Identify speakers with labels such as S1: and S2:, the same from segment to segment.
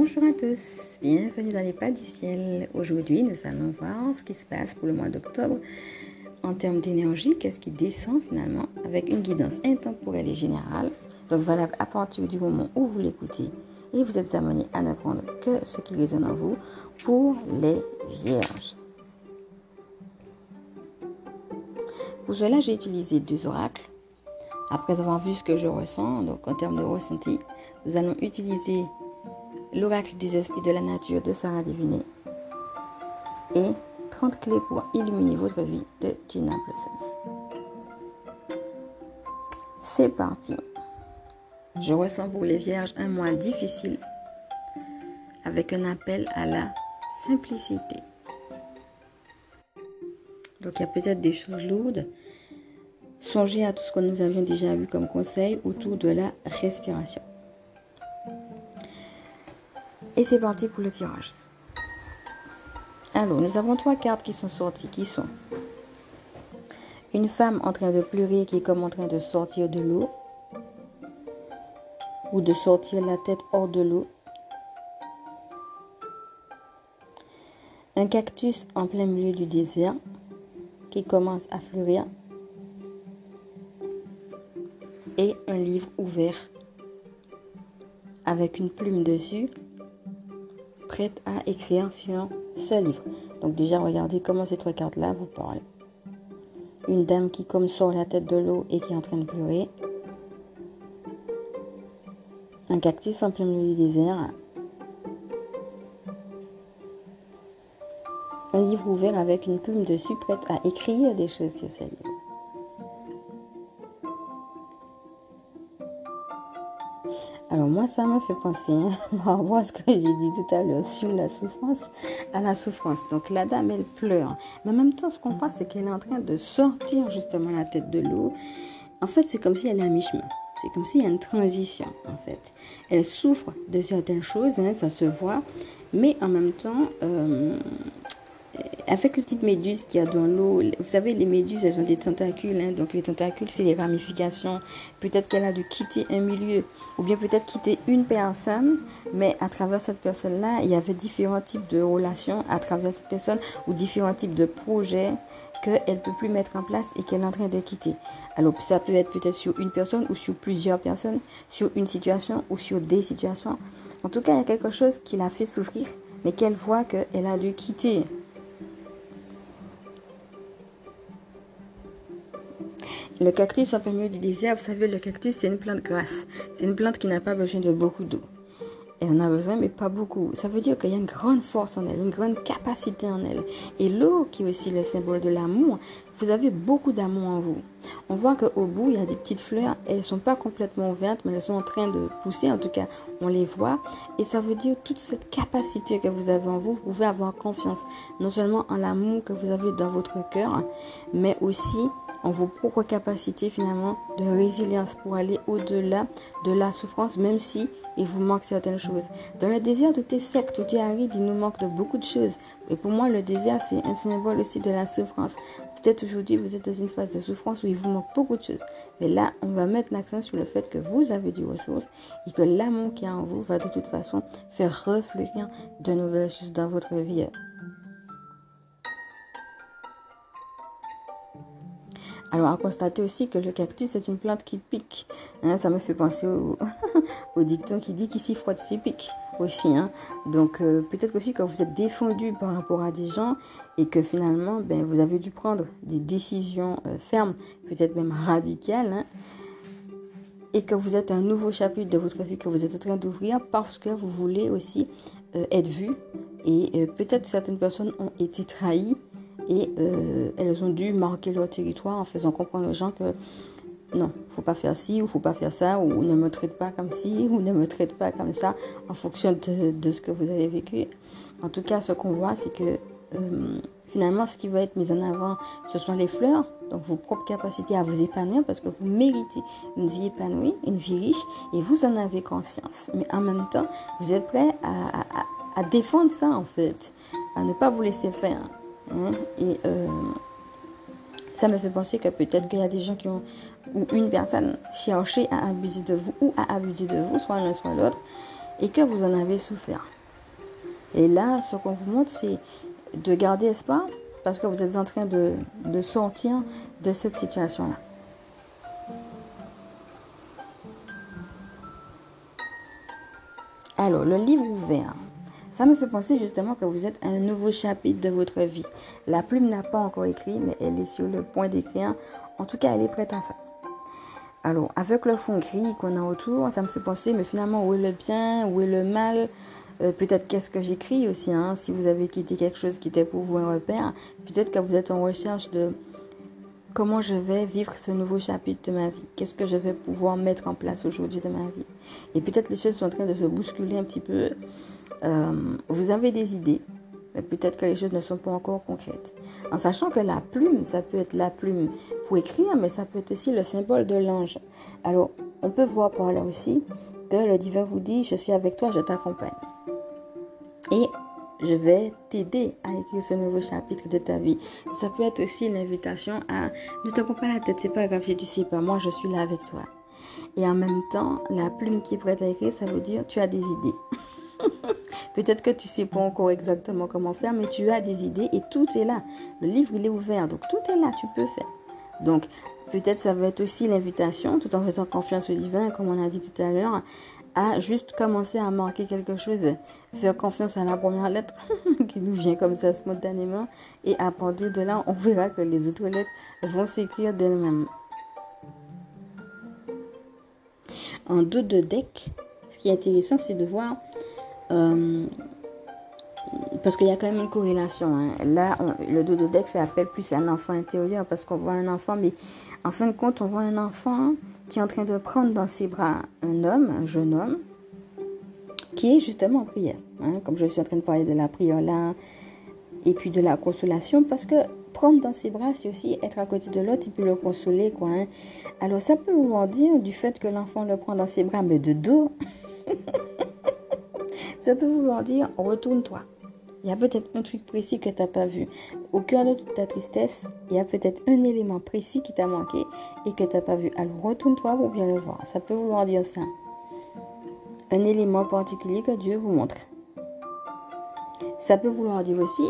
S1: Bonjour à tous, bienvenue dans les pas du ciel. Aujourd'hui, nous allons voir ce qui se passe pour le mois d'octobre en termes d'énergie, qu'est-ce qui descend finalement avec une guidance intemporelle et générale, donc valable à partir du moment où vous l'écoutez et vous êtes amené à ne prendre que ce qui résonne en vous pour les vierges. Pour cela, j'ai utilisé deux oracles. Après avoir vu ce que je ressens, donc en termes de ressenti, nous allons utiliser l'oracle des esprits de la nature de Sarah Diviné et 30 clés pour illuminer votre vie de Gina Blossoms. C'est parti. Je ressens pour les vierges un mois difficile avec un appel à la simplicité. Donc il y a peut-être des choses lourdes. Songez à tout ce que nous avions déjà vu comme conseil autour de la respiration. Et c'est parti pour le tirage. Alors, nous avons trois cartes qui sont sorties, qui sont? Une femme en train de pleurer qui est comme en train de sortir de l'eau. Ou de sortir la tête hors de l'eau. Un cactus en plein milieu du désert qui commence à fleurir. Et un livre ouvert avec une plume dessus prête à écrire sur ce livre. Donc déjà, regardez comment ces trois cartes-là vous parlent. Une dame qui comme sort la tête de l'eau et qui est en train de pleurer. Un cactus en plein milieu du désert. Un livre ouvert avec une plume dessus prête à écrire des choses sur ce livre. Moi, ça me fait penser, hein, à ce que j'ai dit tout à l'heure sur la souffrance, à la souffrance. Donc la dame, elle pleure. Mais en même temps, ce qu'on voit, c'est qu'elle est en train de sortir justement la tête de l'eau. En fait, c'est comme si elle est à mi-chemin. C'est comme s'il y a une transition, en fait. Elle souffre de certaines choses, hein, ça se voit. Mais en même temps, euh, avec les petites méduses qu'il y a dans l'eau, vous savez, les méduses, elles ont des tentacules. Hein, donc les tentacules, c'est les ramifications. Peut-être qu'elle a dû quitter un milieu ou bien peut-être quitter une personne, mais à travers cette personne-là, il y avait différents types de relations à travers cette personne ou différents types de projets qu'elle ne peut plus mettre en place et qu'elle est en train de quitter. Alors ça peut être peut-être sur une personne ou sur plusieurs personnes, sur une situation ou sur des situations. En tout cas, il y a quelque chose qui l'a fait souffrir, mais qu'elle voit qu'elle a dû quitter. Le cactus en plein milieu du désert, vous savez, le cactus, c'est une plante grasse. C'est une plante qui n'a pas besoin de beaucoup d'eau. Elle en a besoin, mais pas beaucoup. Ça veut dire qu'il y a une grande force en elle, une grande capacité en elle. Et l'eau, qui est aussi le symbole de l'amour, vous avez beaucoup d'amour en vous. On voit qu'au bout, il y a des petites fleurs. Elles ne sont pas complètement ouvertes, mais elles sont en train de pousser. En tout cas, on les voit. Et ça veut dire toute cette capacité que vous avez en vous. Vous pouvez avoir confiance, non seulement en l'amour que vous avez dans votre cœur, mais aussi en vos propres capacités finalement de résilience pour aller au-delà de la souffrance, même si il vous manque certaines choses. Dans le désert, tout est sec, tout est aride, il nous manque de beaucoup de choses. Et pour moi, le désert, c'est un symbole aussi de la souffrance. Peut-être aujourd'hui, vous êtes dans une phase de souffrance où il vous manque beaucoup de choses. Mais là, on va mettre l'accent sur le fait que vous avez des ressources et que l'amour qui est en vous va de toute façon faire refleurir de nouvelles choses dans votre vie. Alors, à constater aussi que le cactus est une plante qui pique. Hein, ça me fait penser au, dicton qui dit qu'ici frotte, c'est pique aussi. Hein. Donc, euh, peut-être aussi que vous êtes défendu par rapport à des gens et que finalement, ben, vous avez dû prendre des décisions euh, fermes, peut-être même radicales. Hein, et que vous êtes un nouveau chapitre de votre vie que vous êtes en train d'ouvrir parce que vous voulez aussi euh, être vu. Et peut-être certaines personnes ont été trahies et euh, elles ont dû marquer leur territoire en faisant comprendre aux gens que non, faut pas faire ci ou faut pas faire ça ou ne me traite pas comme ci ou ne me traite pas comme ça en fonction de, ce que vous avez vécu. En tout cas, ce qu'on voit, c'est que euh, finalement, ce qui va être mis en avant, ce sont les fleurs, donc vos propres capacités à vous épanouir parce que vous méritez une vie épanouie, une vie riche et vous en avez conscience. Mais en même temps, vous êtes prêt à défendre ça en fait, à ne pas vous laisser faire. Hein, et euh, ça me fait penser que peut-être qu'il y a des gens qui ont, ou une personne cherché à abuser de vous ou à abuser de vous, soit l'un soit l'autre. et que vous en avez souffert. Et là, ce qu'on vous montre, c'est de garder espoir parce que vous êtes en train de, de sortir de cette situation-là. Alors, le livre ouvert. Ça me fait penser justement que vous êtes un nouveau chapitre de votre vie. La plume n'a pas encore écrit, mais elle est sur le point d'écrire. En tout cas, elle est prête à ça. Alors, avec le fond gris qu'on a autour, ça me fait penser, mais finalement, où est le bien, où est le mal? Euh, Peut-être qu'est-ce que j'écris aussi, hein, si vous avez quitté quelque chose qui était pour vous un repère. Peut-être que vous êtes en recherche de comment je vais vivre ce nouveau chapitre de ma vie. Qu'est-ce que je vais pouvoir mettre en place aujourd'hui de ma vie? Et peut-être les choses sont en train de se bousculer un petit peu. Euh, vous avez des idées, mais peut-être que les choses ne sont pas encore concrètes. En sachant que la plume, ça peut être la plume pour écrire, mais ça peut être aussi le symbole de l'ange. Alors, on peut voir par là aussi que le divin vous dit, je suis avec toi, je t'accompagne. Et je vais t'aider à écrire ce nouveau chapitre de ta vie. Ça peut être aussi l'invitation à ne te pas la tête, c'est pas grave si tu sais pas, moi je suis là avec toi. Et en même temps, la plume qui est prête à écrire, ça veut dire tu as des idées. Peut-être que tu sais pas encore exactement comment faire, mais tu as des idées et tout est là. Le livre, il est ouvert, donc tout est là, tu peux faire. Donc, peut-être ça va être aussi l'invitation, tout en faisant confiance au divin, comme on a dit tout à l'heure, à juste commencer à marquer quelque chose, faire confiance à la première lettre qui nous vient comme ça spontanément, et à partir de là, on verra que les autres lettres vont s'écrire d'elles-mêmes. En dos de deck, ce qui est intéressant, c'est de voir euh, parce qu'il y a quand même une corrélation. Hein. Là, le dos de deck fait appel plus à l'enfant intérieur parce qu'on voit un enfant, mais en fin de compte, on voit un enfant qui est en train de prendre dans ses bras un homme, un jeune homme, qui est justement en prière. Hein. Comme je suis en train de parler de la prière là, et puis de la consolation, parce que prendre dans ses bras, c'est aussi être à côté de l'autre et puis le consoler. Quoi, hein. Alors ça peut vouloir dire du fait que l'enfant le prend dans ses bras, mais de dos. Ça peut vouloir dire retourne-toi. Il y a peut-être un truc précis que tu n'as pas vu. Au cœur de toute ta tristesse, il y a peut-être un élément précis qui t'a manqué et que tu n'as pas vu. Alors retourne-toi pour bien le voir. Ça peut vouloir dire ça. Un élément particulier que Dieu vous montre. Ça peut vouloir dire aussi,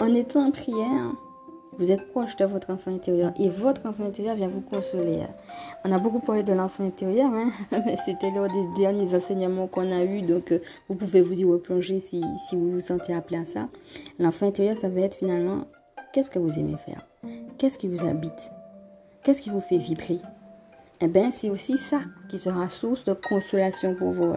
S1: en étant en prière, vous êtes proche de votre enfant intérieur et votre enfant intérieur vient vous consoler. On a beaucoup parlé de l'enfant intérieur, hein, mais c'était lors des derniers enseignements qu'on a eus, donc euh, vous pouvez vous y replonger si, si vous vous sentez appelé à ça. L'enfant intérieur, ça va être finalement qu'est-ce que vous aimez faire? Qu'est-ce qui vous habite? Qu'est-ce qui vous fait vibrer? Eh bien, c'est aussi ça qui sera source de consolation pour vous.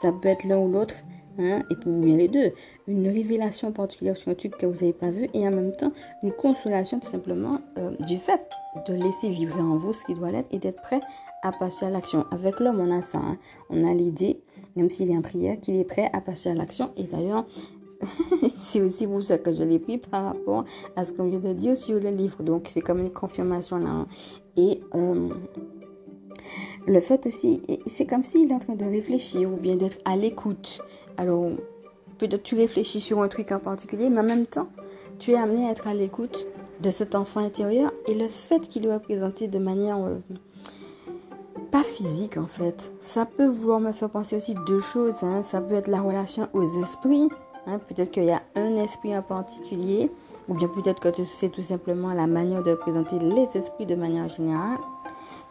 S1: Ça peut être l'un ou l'autre, Hein, et pour bien les deux, une révélation particulière sur un truc que vous n'avez pas vu et en même temps une consolation tout simplement euh, du fait de laisser vivre en vous ce qui doit l'être et d'être prêt à passer à l'action. Avec l'homme, on a ça. Hein. On a l'idée, même s'il est en prière, qu'il est prêt à passer à l'action. Et d'ailleurs, c'est aussi pour ça que je l'ai pris par rapport à ce qu'on vient de dire sur le livre. Donc, c'est comme une confirmation là. Hein. Et euh, le fait aussi, c'est comme s'il est en train de réfléchir ou bien d'être à l'écoute. Alors, peut-être tu réfléchis sur un truc en particulier, mais en même temps, tu es amené à être à l'écoute de cet enfant intérieur et le fait qu'il doit présenter de manière euh, pas physique en fait. Ça peut vouloir me faire penser aussi deux choses. Hein. Ça peut être la relation aux esprits. Hein. Peut-être qu'il y a un esprit en particulier, ou bien peut-être que c'est tout simplement la manière de présenter les esprits de manière générale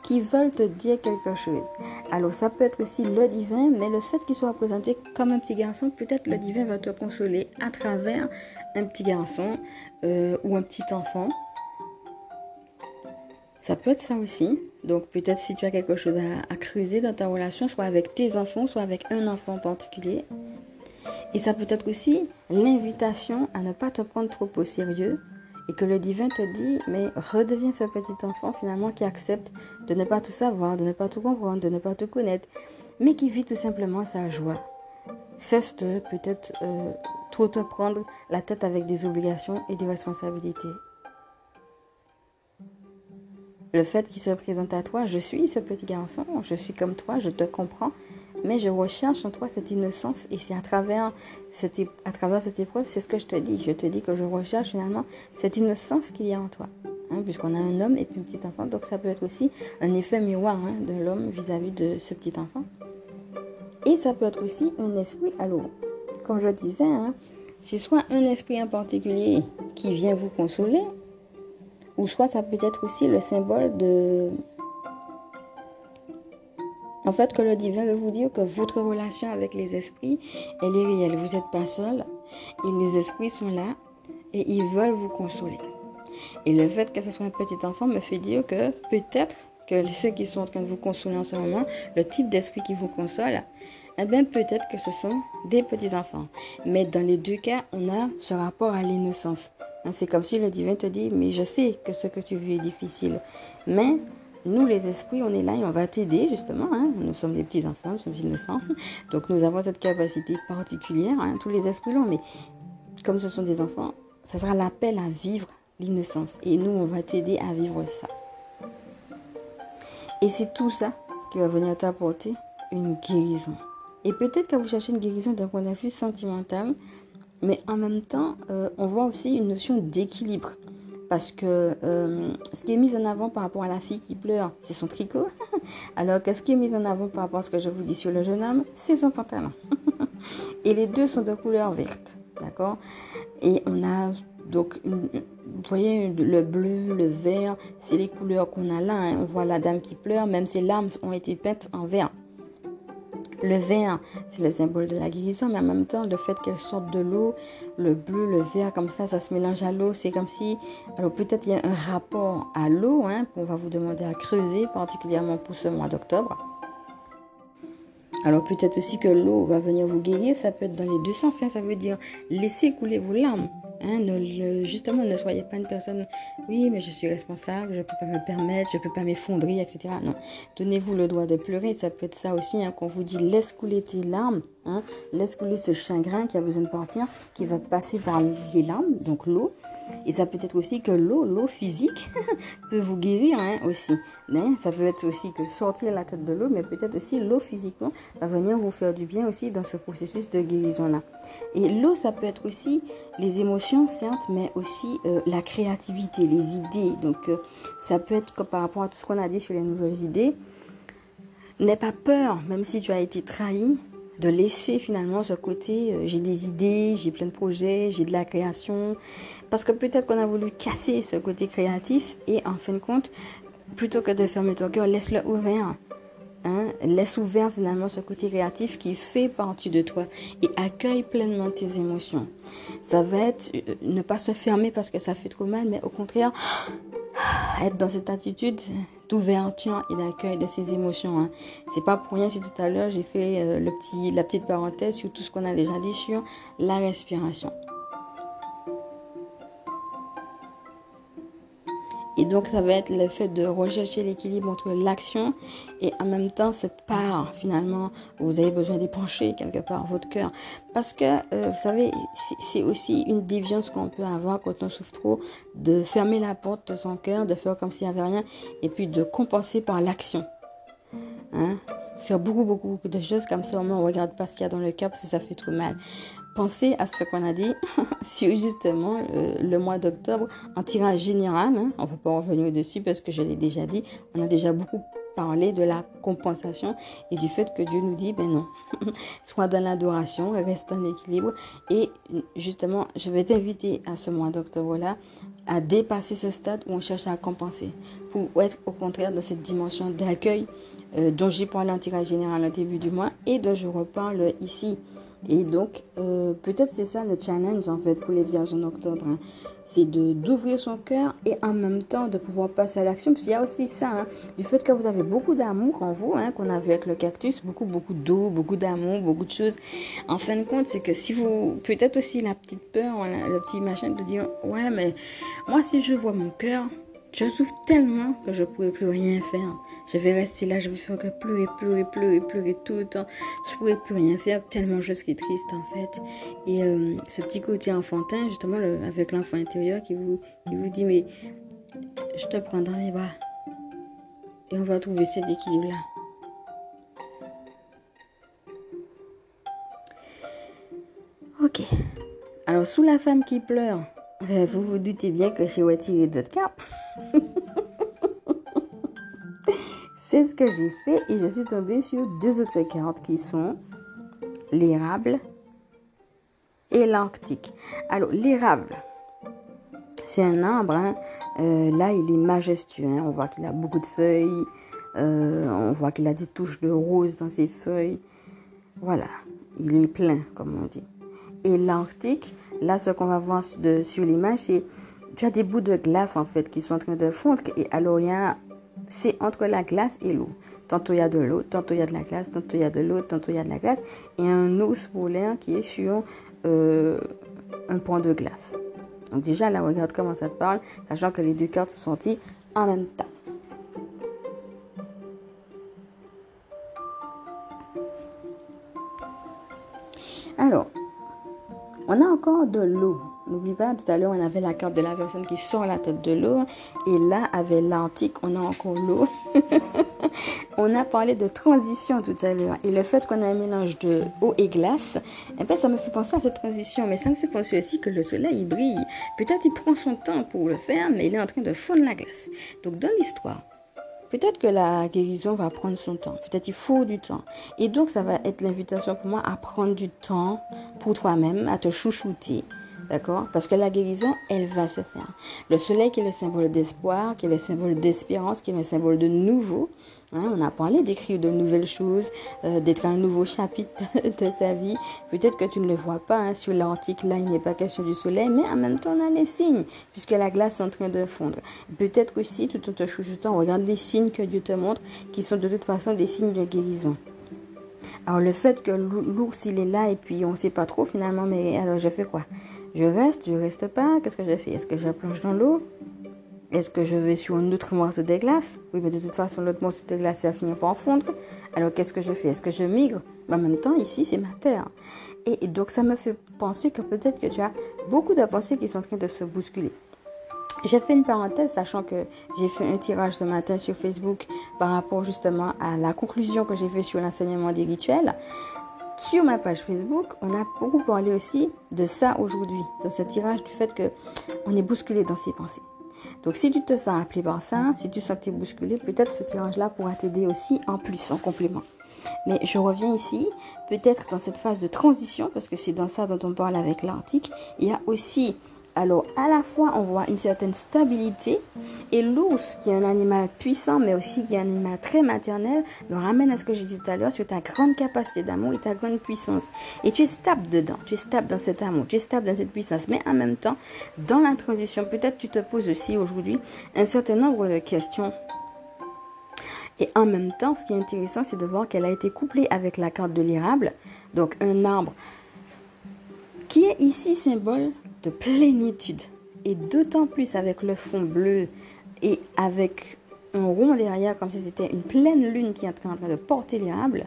S1: qui veulent te dire quelque chose. Alors ça peut être aussi le divin, mais le fait qu'il soit présenté comme un petit garçon, peut-être le divin va te consoler à travers un petit garçon euh, ou un petit enfant. Ça peut être ça aussi. Donc peut-être si tu as quelque chose à, à, creuser dans ta relation, soit avec tes enfants, soit avec un enfant en particulier. Et ça peut être aussi l'invitation à ne pas te prendre trop au sérieux, et que le divin te dit, mais redeviens ce petit enfant finalement qui accepte de ne pas tout savoir, de ne pas tout comprendre, de ne pas tout connaître, mais qui vit tout simplement sa joie. Cesse de peut-être euh, trop te prendre la tête avec des obligations et des responsabilités. Le fait qu'il se présente à toi, je suis ce petit garçon, je suis comme toi, je te comprends, mais je recherche en toi cette innocence et c'est à travers cette, à travers cette épreuve, c'est ce que je te dis. Je te dis que je recherche finalement cette innocence qu'il y a en toi. hein, puisqu'on a un homme et puis un petit enfant. Donc ça peut être aussi un effet miroir hein, de l'homme vis-à-vis de ce petit enfant. Et ça peut être aussi un esprit, alors, comme je disais, hein, c'est soit un esprit en particulier qui vient vous consoler, ou soit ça peut être aussi le symbole de... En fait, que le divin veut vous dire que votre relation avec les esprits, elle est réelle. Vous n'êtes pas seul. Et les esprits sont là et ils veulent vous consoler. Et le fait que ce soit un petit enfant me fait dire que peut-être que ceux qui sont en train de vous consoler en ce moment, le type d'esprit qui vous console, eh bien peut-être que ce sont des petits enfants. Mais dans les deux cas, on a ce rapport à l'innocence. Hein, c'est comme si le divin te dit, mais je sais que ce que tu vis est difficile. Mais nous, les esprits, on est là et on va t'aider justement. Hein. Nous sommes des petits enfants, nous sommes innocents. Donc nous avons cette capacité particulière. Hein. Tous les esprits l'ont, mais comme ce sont des enfants, ça sera l'appel à vivre l'innocence. Et nous, on va t'aider à vivre ça. Et c'est tout ça qui va venir t'apporter une guérison. Et peut-être que vous cherchez une guérison d'un point de vue sentimental, mais en même temps, euh, on voit aussi une notion d'équilibre. Parce que euh, ce qui est mis en avant par rapport à la fille qui pleure, c'est son tricot. Alors que ce qui est mis en avant par rapport à ce que je vous dis sur le jeune homme, c'est son pantalon. Et les deux sont de couleur verte. D'accord? Et on a donc, vous voyez, le bleu, le vert, c'est les couleurs qu'on a là. Hein. On voit la dame qui pleure, même ses larmes ont été peintes en vert. Le vert, c'est le symbole de la guérison, mais en même temps, le fait qu'elle sorte de l'eau, le bleu, le vert, comme ça, ça se mélange à l'eau. C'est comme si, alors peut-être il y a un rapport à l'eau, hein, qu'on va vous demander à creuser, particulièrement pour ce mois d'octobre. Alors peut-être aussi que l'eau va venir vous guérir, ça peut être dans les deux sens, hein. ça veut dire laisser couler vos larmes. Hein, justement, ne soyez pas une personne, oui, mais je suis responsable, je ne peux pas me permettre, je ne peux pas m'effondrer, etc. Non, donnez-vous le droit de pleurer, ça peut être ça aussi, hein, qu'on vous dit laisse couler tes larmes, hein, laisse couler ce chagrin qui a besoin de partir, qui va passer par les larmes, donc l'eau. Et ça peut être aussi que l'eau, l'eau physique, peut vous guérir hein, aussi. Ça peut être aussi que sortir la tête de l'eau, mais peut-être aussi l'eau physiquement va venir vous faire du bien aussi dans ce processus de guérison-là. Et l'eau, ça peut être aussi les émotions, certes, mais aussi euh, la créativité, les idées. Donc euh, ça peut être que par rapport à tout ce qu'on a dit sur les nouvelles idées, n'aie pas peur, même si tu as été trahi, de laisser finalement ce côté, euh, j'ai des idées, j'ai plein de projets, j'ai de la création. Parce que peut-être qu'on a voulu casser ce côté créatif et en fin de compte, plutôt que de fermer ton cœur, laisse-le ouvert. Hein? Laisse ouvert finalement ce côté créatif qui fait partie de toi et accueille pleinement tes émotions. Ça va être euh, ne pas se fermer parce que ça fait trop mal, mais au contraire, être dans cette attitude d'ouverture et d'accueil de ses émotions. Hein. C'est pas pour rien si tout à l'heure j'ai fait euh, le petit, la petite parenthèse sur tout ce qu'on a déjà dit sur la respiration. Donc, ça va être le fait de rechercher l'équilibre entre l'action et en même temps cette part, finalement, où vous avez besoin d'épancher quelque part votre cœur. Parce que, euh, vous savez, c'est aussi une déviance qu'on peut avoir quand on souffre trop, de fermer la porte de son cœur, de faire comme s'il n'y avait rien, et puis de compenser par l'action. Hein? Faire beaucoup, beaucoup, beaucoup de choses comme ça, on ne regarde pas ce qu'il y a dans le cœur parce que ça fait trop mal pensez à ce qu'on a dit sur justement le mois d'octobre en tirage général. Hein. on ne peut pas revenir dessus parce que je l'ai déjà dit. On a déjà beaucoup parlé de la compensation et du fait que Dieu nous dit, ben non, sois dans l'adoration, reste en équilibre. Et justement, je vais t'inviter à ce mois d'octobre-là à dépasser ce stade où on cherche à compenser pour être au contraire dans cette dimension d'accueil euh, dont j'ai parlé en tirage général au début du mois et dont je reparle ici et donc, euh, peut-être c'est ça le challenge en fait pour les vierges en octobre. Hein. C'est d'ouvrir son cœur et en même temps de pouvoir passer à l'action. Parce qu'il y a aussi ça, hein, du fait que vous avez beaucoup d'amour en vous, hein, qu'on a vu avec le cactus, beaucoup, beaucoup d'eau, beaucoup d'amour, beaucoup de choses. En fin de compte, c'est que si vous, peut-être aussi la petite peur, le petit machin de dire, ouais, mais moi si je vois mon cœur, je souffre tellement que je ne pourrais plus rien faire. Je vais rester là, je vais faire que pleurer, pleurer, pleurer, pleurer tout le temps. Je ne pourrais plus rien faire tellement je suis triste en fait. Et euh, ce petit côté enfantin, justement, avec l'enfant intérieur qui vous, qui vous dit mais je te prends dans les bras. Et on va trouver cet équilibre-là. Ok. Alors, sous la femme qui pleure, euh, vous vous doutez bien que j'ai retiré d'autres cartes. C'est ce que j'ai fait et je suis tombée sur deux autres cartes qui sont l'érable et l'arctique. Alors l'érable, c'est un arbre. Hein. Euh, là, il est majestueux. Hein. On voit qu'il a beaucoup de feuilles. Euh, on voit qu'il a des touches de rose dans ses feuilles. Voilà, il est plein, comme on dit. Et l'arctique, là, ce qu'on va voir de, sur l'image, c'est tu as des bouts de glace en fait qui sont en train de fondre. Et alors, il y a, c'est entre la glace et l'eau. Tantôt il y a de l'eau, tantôt il y a de la glace, tantôt il y a de l'eau, tantôt il y a de la glace. Et un ours polaire qui est sur euh, un point de glace. Donc déjà là, regarde comment ça te parle, sachant que les deux cartes sont sorties en même temps. Alors, on a encore de l'eau. N'oublie pas, tout à l'heure, on avait la carte de la personne qui sort la tête de l'eau. Et là, avec l'antique, on a encore l'eau. on a parlé de transition tout à l'heure. Et le fait qu'on a un mélange de eau et glace, eh ben, ça me fait penser à cette transition. Mais ça me fait penser aussi que le soleil, il brille. Peut-être il prend son temps pour le faire, mais il est en train de fondre la glace. Donc, dans l'histoire, Peut-être que la guérison va prendre son temps. Peut-être il faut du temps. Et donc, ça va être l'invitation pour moi à prendre du temps pour toi-même, à te chouchouter, D'accord? Parce que la guérison, elle va se faire. Le soleil qui est le symbole d'espoir, qui est le symbole d'espérance, qui est le symbole de nouveau. Hein, on a parlé d'écrire de nouvelles choses, euh, d'être un nouveau chapitre de sa vie. Peut-être que tu ne le vois pas hein, sur l'antique, là il n'est pas question du soleil, mais en même temps on a les signes, puisque la glace est en train de fondre. Peut-être aussi, tout en te chouchoutant, regarde les signes que Dieu te montre, qui sont de toute façon des signes de guérison. Alors le fait que l'ours il est là et puis on sait pas trop finalement, mais alors je fais quoi? Je reste, je reste pas. Qu'est-ce que je fais Est-ce que je plonge dans l'eau? Est-ce que je vais sur un autre morceau de glace? Oui, mais de toute façon, l'autre morceau de glace va finir par fondre. Alors, qu'est-ce que je fais? Est-ce que je migre? Mais En même temps, ici, c'est ma terre. Et, donc, ça me fait penser que peut-être que tu as beaucoup de pensées qui sont en train de se bousculer. J'ai fait une parenthèse, sachant que j'ai fait un tirage ce matin sur Facebook par rapport justement à la conclusion que j'ai fait sur l'enseignement des rituels. Sur ma page Facebook, on a beaucoup parlé aussi de ça aujourd'hui, dans ce tirage du fait que on est bousculé dans ses pensées. Donc si tu te sens appelé par ça, si tu sens que tu bousculé, peut-être ce tirage-là pourra t'aider aussi en plus, en complément. Mais je reviens ici, peut-être dans cette phase de transition, parce que c'est dans ça dont on parle avec l'article, il y a aussi alors, à la fois, on voit une certaine stabilité. Et l'ours, qui est un animal puissant, mais aussi qui est un animal très maternel, me ramène à ce que j'ai dit tout à l'heure sur ta grande capacité d'amour et ta grande puissance. Et tu es stable dedans. Tu es stable dans cet amour. Tu es stable dans cette puissance. Mais en même temps, dans la transition, peut-être tu te poses aussi aujourd'hui un certain nombre de questions. Et en même temps, ce qui est intéressant, c'est de voir qu'elle a été couplée avec la carte de l'érable. Donc, un arbre qui est ici symbole de plénitude. Et d'autant plus avec le fond bleu et avec un rond derrière, comme si c'était une pleine lune qui est en train de porter l'érable.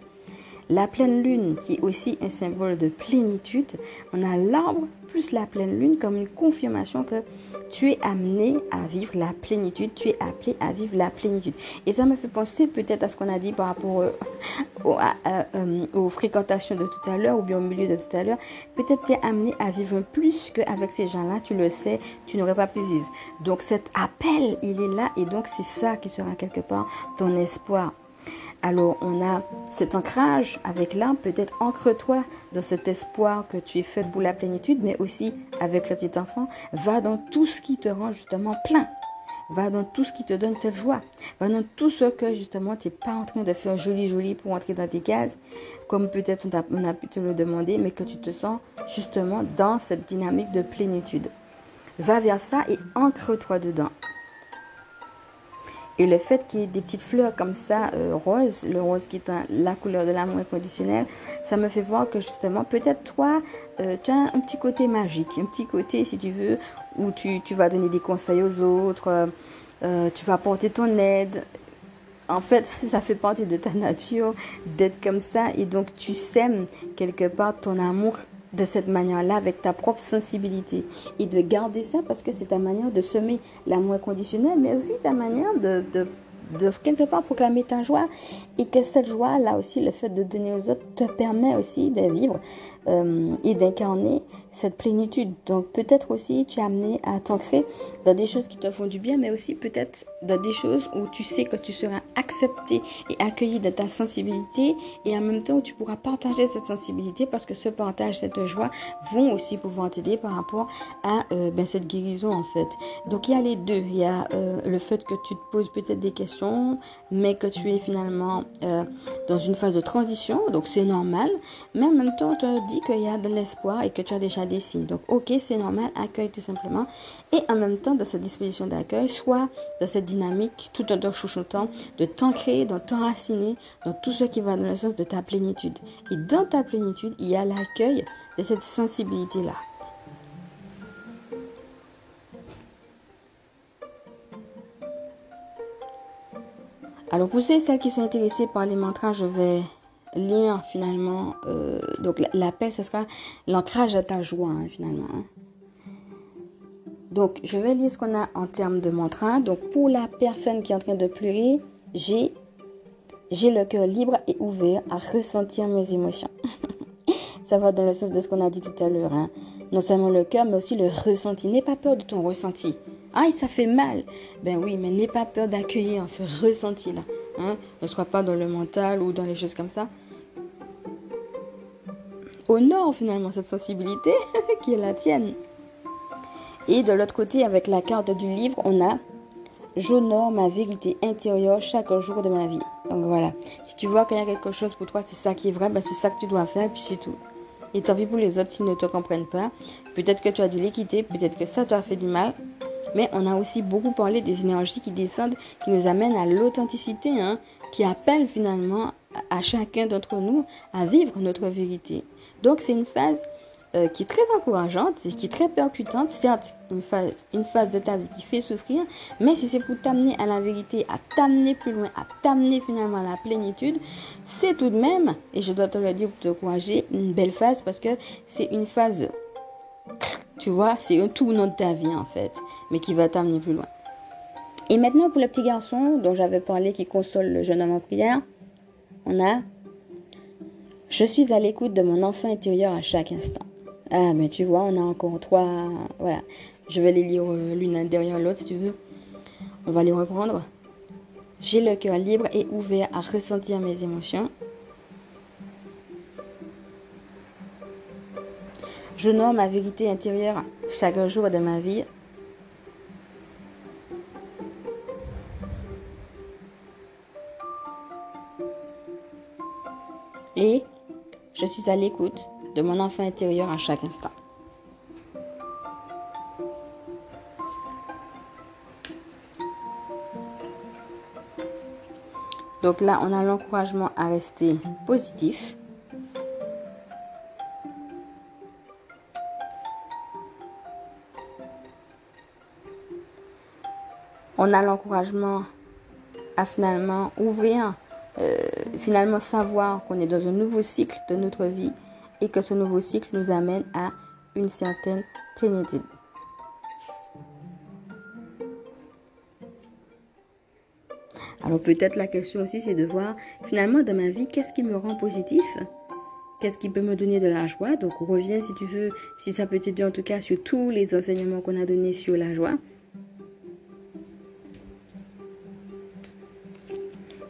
S1: La pleine lune qui est aussi un symbole de plénitude. On a l'arbre plus la pleine lune comme une confirmation que tu es amené à vivre la plénitude, tu es appelé à vivre la plénitude. Et ça me fait penser peut-être à ce qu'on a dit par rapport euh, aux fréquentations de tout à l'heure ou bien au milieu de tout à l'heure. Peut-être tu es amené à vivre plus qu'avec ces gens-là, tu le sais, tu n'aurais pas pu vivre. Donc cet appel, il est là et donc c'est ça qui sera quelque part ton espoir. Alors on a cet ancrage avec l'âme, peut-être ancre-toi dans cet espoir que tu es fait pour la plénitude, mais aussi avec le petit enfant, va dans tout ce qui te rend justement plein. Va dans tout ce qui te donne cette joie. Va dans tout ce que justement tu n'es pas en train de faire joli joli pour entrer dans tes cases, comme peut-être on, on a pu te le demander, mais que tu te sens justement dans cette dynamique de plénitude. Va vers ça et ancre-toi dedans. Et le fait qu'il y ait des petites fleurs comme ça, euh, rose, le rose qui est la couleur de l'amour inconditionnel, ça me fait voir que justement, peut-être toi, euh, tu as un petit côté magique, un petit côté, si tu veux, où tu, vas donner des conseils aux autres, euh, tu vas apporter ton aide. En fait, ça fait partie de ta nature d'être comme ça et donc tu sèmes quelque part ton amour de cette manière-là avec ta propre sensibilité. Et de garder ça parce que c'est ta manière de semer l'amour conditionnel, mais aussi ta manière de, de quelque part proclamer ta joie. Et que cette joie, là aussi, le fait de donner aux autres te permet aussi de vivre euh, et d'incarner cette plénitude. Donc peut-être aussi tu es amené à t'ancrer dans des choses qui te font du bien, mais aussi peut-être dans des choses où tu sais que tu seras accepté et accueilli dans ta sensibilité et en même temps où tu pourras partager cette sensibilité parce que ce partage, cette joie vont aussi pouvoir t'aider par rapport à euh, ben, cette guérison en fait. Donc il y a les deux. Il y a euh, le fait que tu te poses peut-être des questions, mais que tu es finalement dans une phase de transition, donc c'est normal. Mais en même temps, qu'il y a de l'espoir et que tu as déjà des signes. Donc ok, c'est normal, accueille tout simplement. Et en même temps, dans cette disposition d'accueil, soit dans cette dynamique, tout en te chouchoutant, de t'ancrer, de t'enraciner dans tout ce qui va dans le sens de ta plénitude. Et dans ta plénitude, il y a l'accueil de cette sensibilité-là. Alors pour celles qui sont intéressées par les mantras, je vais lire finalement. Euh, donc l'appel, ce sera l'ancrage à ta joie hein, finalement. Hein. Donc je vais lire ce qu'on a en termes de mantra. Donc pour la personne qui est en train de pleurer, j'ai j'ai le cœur libre et ouvert à ressentir mes émotions. Ça va dans le sens de ce qu'on a dit tout à l'heure. Hein. Non seulement le cœur, mais aussi le ressenti. N'aie pas peur de ton ressenti. Ah, ça fait mal. Ben oui, mais n'aie pas peur d'accueillir ce ressenti-là. Hein. Ne sois pas dans le mental ou dans les choses comme ça. Honore finalement cette sensibilité qui est la tienne. Et de l'autre côté, avec la carte du livre, on a J'honore ma vérité intérieure chaque jour de ma vie. Donc voilà. Si tu vois qu'il y a quelque chose pour toi, c'est ça qui est vrai, ben c'est ça que tu dois faire, puis c'est tout. Et tant pis pour les autres s'ils ne te comprennent pas. Peut-être que tu as dû les quitter, peut-être que ça t'a fait du mal. Mais on a aussi beaucoup parlé des énergies qui descendent, qui nous amènent à l'authenticité, hein, qui appellent finalement à chacun d'entre nous à vivre notre vérité. Donc c'est une phase euh, qui est très encourageante et qui est très percutante. Certes, une phase, une phase de ta vie qui fait souffrir, mais si c'est pour t'amener à la vérité, à t'amener plus loin, à t'amener finalement à la plénitude, c'est tout de même, et je dois te le dire pour te encourager, une belle phase parce que c'est une phase tu vois, c'est un tournant de ta vie en fait, mais qui va t'amener plus loin. Et maintenant pour le petit garçon dont j'avais parlé qui console le jeune homme en prière, on a Je suis à l'écoute de mon enfant intérieur à chaque instant. Ah, mais tu vois, on a encore trois. Voilà. Je vais les lire euh, l'une derrière l'autre si tu veux. On va les reprendre. J'ai le cœur libre et ouvert à ressentir mes émotions. Je nomme ma vérité intérieure chaque jour de ma vie. Et je suis à l'écoute de mon enfant intérieur à chaque instant. Donc là, on a l'encouragement à rester positif. On a l'encouragement à finalement ouvrir, euh, finalement savoir qu'on est dans un nouveau cycle de notre vie et que ce nouveau cycle nous amène à une certaine plénitude. Alors peut-être la question aussi c'est de voir finalement dans ma vie qu'est-ce qui me rend positif? Qu'est-ce qui peut me donner de la joie? Donc reviens si tu veux, si ça peut t'aider en tout cas sur tous les enseignements qu'on a donnés sur la joie.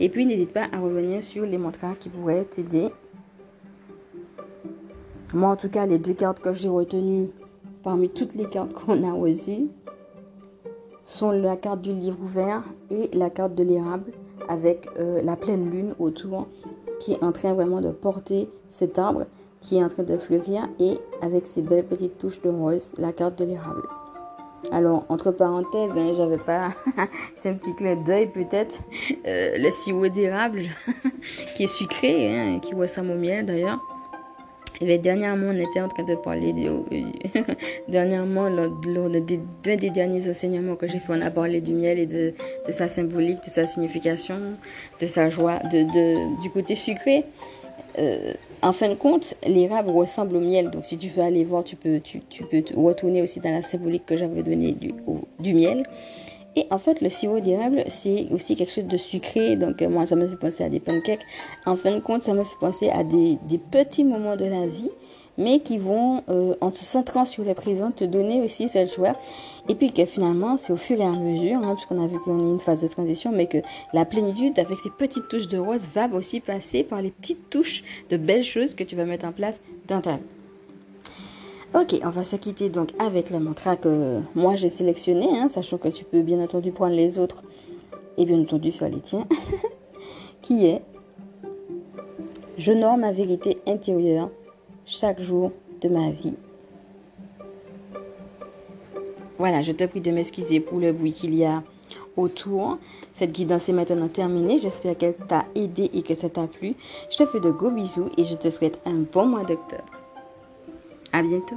S1: Et puis, n'hésite pas à revenir sur les mantras qui pourraient t'aider. Moi, en tout cas, les deux cartes que j'ai retenues parmi toutes les cartes qu'on a reçues sont la carte du livre ouvert et la carte de l'érable avec euh, la pleine lune autour qui est en train vraiment de porter cet arbre qui est en train de fleurir et avec ses belles petites touches de rose, la carte de l'érable. Alors, entre parenthèses, hein, j'avais pas. c'est un petit clin d'œil peut-être. Euh, le sirop d'érable qui est sucré, hein, qui ressemble au miel d'ailleurs. Et dernièrement, on était en train de parler. De, dernièrement, lors, d'un des, derniers enseignements que j'ai fait, on a parlé du miel et de, sa symbolique, de sa signification, de sa joie, du côté sucré. Euh, en fin de compte, l'érable ressemble au miel. Donc, si tu veux aller voir, tu peux, retourner aussi dans la symbolique que j'avais donnée du, du miel. Et en fait, le sirop d'érable, c'est aussi quelque chose de sucré. Donc, euh, moi, ça me fait penser à des pancakes. En fin de compte, ça me fait penser à des, petits moments de la vie, mais qui vont, euh, en se centrant sur le présent, te donner aussi cette joie. Et puis que finalement, c'est au fur et à mesure, hein, puisqu'on a vu qu'on est une phase de transition, mais que la plénitude, avec ses petites touches de rose, va aussi passer par les petites touches de belles choses que tu vas mettre en place dans ta vie. Ok, on va se quitter donc avec le mantra que moi j'ai sélectionné, hein, sachant que tu peux bien entendu prendre les autres et bien entendu faire les tiens, qui est J'honore ma vérité intérieure chaque jour de ma vie. Voilà, je te prie de m'excuser pour le bruit qu'il y a autour. Cette guidance est maintenant terminée. J'espère qu'elle t'a aidé et que ça t'a plu. Je te fais de gros bisous et je te souhaite un bon mois d'octobre. À bientôt.